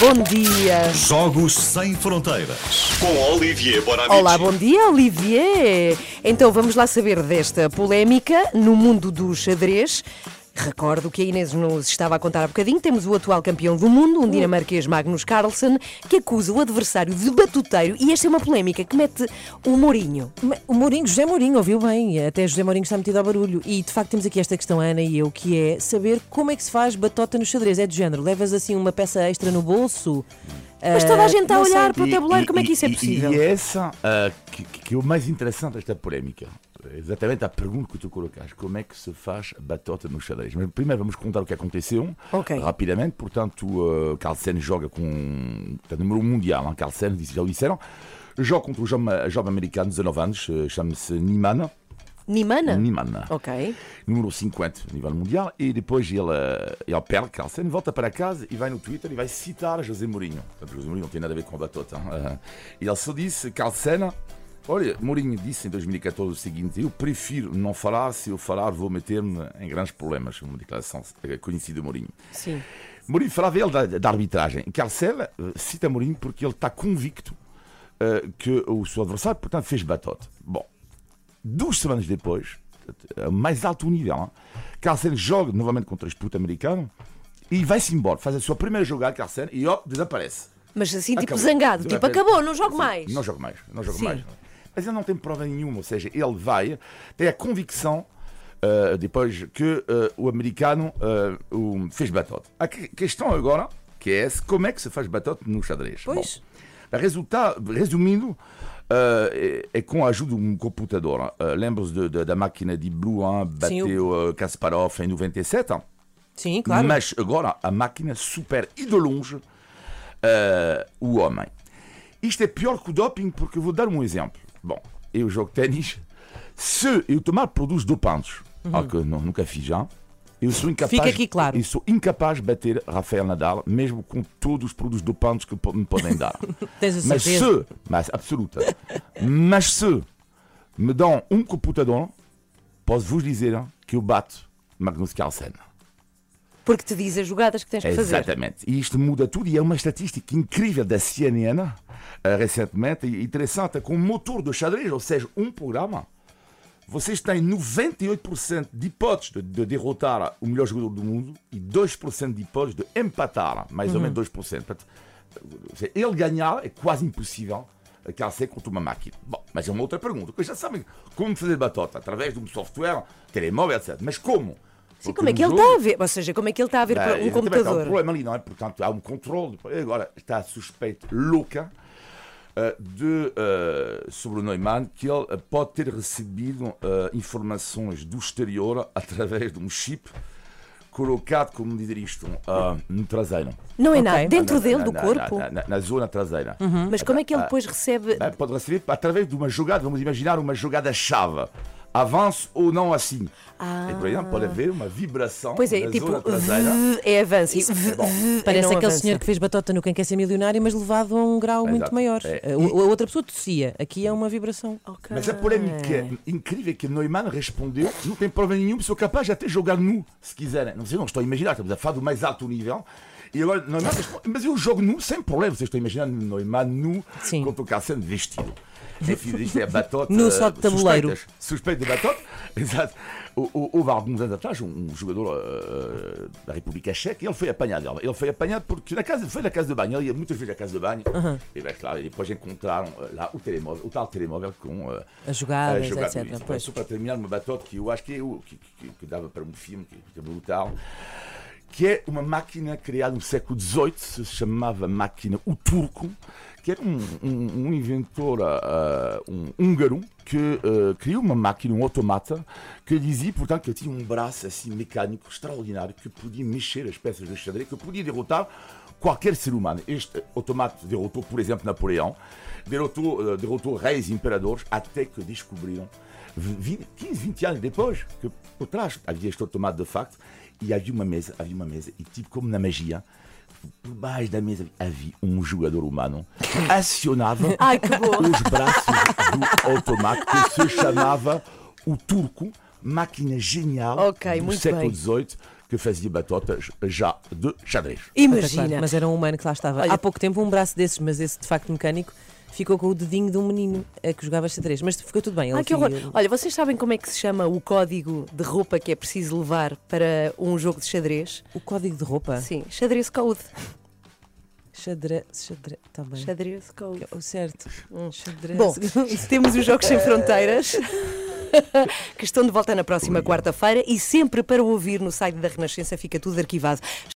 Bom dia. Jogos Sem Fronteiras. Com Olivier Bonamici. Olá, bom dia, Olivier. Então vamos lá saber desta polémica no mundo do xadrez. Recordo que a Inês nos estava a contar há bocadinho. Temos o atual campeão do mundo, um dinamarquês Magnus Carlsen, que acusa o adversário de batuteiro. E esta é uma polémica que mete o Mourinho. O Mourinho, José Mourinho, ouviu bem, até José Mourinho está metido ao barulho. E de facto temos aqui esta questão, a Ana e eu, que é saber como é que se faz batota no xadrez. É de género, levas assim uma peça extra no bolso. Mas toda a gente está a não sei. olhar para o tabuleiro, como é que isso é E- possível? E, e essa ah, que, que é o mais interessante desta polémica. Exatamente a pergunta que tu colocaste. Como é que se faz batota no xadrez? Mas primeiro vamos contar o que aconteceu. Ok. Rapidamente. Portanto, uh, Carlsen joga com... Portanto, número mundial. Hein? Carlsen, já o disseram. Joga contra um jovem, jovem americano de 19 anos. eh, Chama-se Niemann. Nimana? Niemann. Ok. número 50 a nível mundial, e depois ele, ele perde Carlsen, volta para casa e vai no Twitter e vai citar José Mourinho. Portanto, José Mourinho não tem nada a ver com a batota. hein? Ele só disse, Carlsen, olha, Mourinho disse em 2014 o seguinte, eu prefiro não falar, se eu falar vou meter-me em grandes problemas, uma declaração eh, conhecida de Mourinho. Sim. Mourinho falava ele da, da arbitragem. Carlsen eh, cita Mourinho porque ele está convicto eh, que o seu adversário, portanto, fez batota. Bom, duas semanas depois, a mais alto nível, hein? Joga novamente contra este puto americano e vai-se embora, faz a sua primeira jogada, Carlsen, e ó, desaparece. Mas assim, tipo Acabou. zangado, tipo acabou, não jogo mais. Não jogo mais, não jogo Sim. mais. Mas ele não tem prova nenhuma, ou seja, ele vai, tem a convicção uh, depois que uh, o americano uh, o fez batota. A que- questão agora, que é essa, como é que se faz batota no xadrez? Pois. Bom, resultado, resumindo, é, é com a ajuda de um computador. De- da máquina de Blue, hein, bateu Kasparov em 97? hein? Sim, claro. Mas agora a máquina supera e de longe o homem. Isto é pior que o doping porque vou dar um exemplo. Bom, eu jogo ténis. Se eu tomar produtos dopantes, algo que eu nunca fiz já, eu sou incapaz, Fica aqui claro. eu sou incapaz de bater Rafael Nadal, mesmo com todos os produtos dopantes que me podem dar. Tens a Mas certeza. se, mas absoluta, mas se me dão um computador, posso vos dizer que eu bato Magnus Carlsen. Porque te diz as jogadas que tens que fazer. Exatamente. E isto muda tudo e é uma estatística incrível da CNN eh, recentemente interessante com um motor de xadrez, ou seja, um programa. Vocês têm 98% de hipóteses de, de derrotar o melhor jogador do mundo e 2% de hipóteses de empatar, mais ou menos 2%. Portanto, se ele ganhar é quase impossível a Carlsen contra uma máquina. Bom, mas é uma outra pergunta. Porque já sabem como fazer batota através de um software, telemóvel, etc. Mas como? Sim, como é que ele jogo- está a ver? Ou seja, como é que ele está a ver para um exatamente, Há um computador? problema ali, não é? Portanto, há um controle. Agora, está a suspeita louca eh, de, eh, sobre o Neumann que ele eh, pode ter recebido eh, informações do exterior através de um chip colocado, como dizer isto, eh, no traseiro. Não é nada. Dentro Na- dele, na- do na- corpo? Na, na- na zona traseira. Mas como é que ele depois recebe. Eh, Pode receber através de uma jogada, vamos imaginar uma jogada-chave. Avanço ou não assim. E, por exemplo, pode haver uma vibração Pois é, tipo, traseira. é avanço. e v- bom. Parece aquele avança. senhor que fez batota no Quem Quer Ser Milionário, mas levado a um grau muito Exato. maior. É. A, a outra pessoa tossia. Aqui é uma vibração. Ok. Mas a polémica incrível é que Neumann respondeu: não tem prova nenhuma, sou capaz de até jogar nu, se quiserem. Não sei, não estou a imaginar, estamos a falar do mais alto nível. E agora, Neumann responde: mas eu jogo nu sem problema. Vocês estão imaginando Neumann nu Sim. contra o Carlsen vestido. Enfim, isto é batota. Nu só de tabuleiro. suspeitas. Suspeito de batota. Exato. Houve alguns anos atrás um, jogador eh, da República Checa e ele foi apanhado. Ele foi apanhado porque na casa, foi na casa de banho. Ele ia muitas vezes à casa de banho. E, bem, claro, e depois encontraram eh, lá o telemóvel, o tal telemóvel com eh, As jogadas, jogar etc. isso. Pois. Só para terminar, uma batota que eu acho que, é o- que, que- que dava para um filme, que, que é brutal, que é uma máquina criada no século XVIII, se chamava máquina O Turco, que era um, um- um inventor ah, um húngaro que ah, criou uma máquina, um automata, que dizia, portanto, que tinha um braço assim mecânico extraordinário, que podia mexer as peças de xadrez, que podia derrotar qualquer ser humano. Este automata derrotou, por exemplo, Napoleão, derrotou, derrotou reis e imperadores, até que descobriram 20, 15, 20 anos depois, que por trás havia este automata de facto, e havia uma mesa, havia uma mesa, e tipo como na magia, por baixo da mesa havia um jogador humano que acionava Ai, os braços do automata que se chamava o turco, máquina genial Ok, do século. XVIII que fazia batotas já de xadrez. Imagina. Mas era um humano que lá estava. Olha- Há pouco tempo, um braço desses, mas esse de facto mecânico, ficou com o dedinho de um menino a que jogava xadrez. Mas ficou tudo bem. Ah, ele que horror. Olha, vocês sabem como é que se chama o código de roupa que é preciso levar para um jogo de xadrez? O código de roupa. Sim, xadrez code. Xadrez. Xadrez. Está bem. Xadrez code. O certo. Xadrez. Bom, temos os Jogos Sem Fronteiras. que estão de volta na próxima quarta-feira e sempre para ouvir no site da Renascença fica tudo arquivado.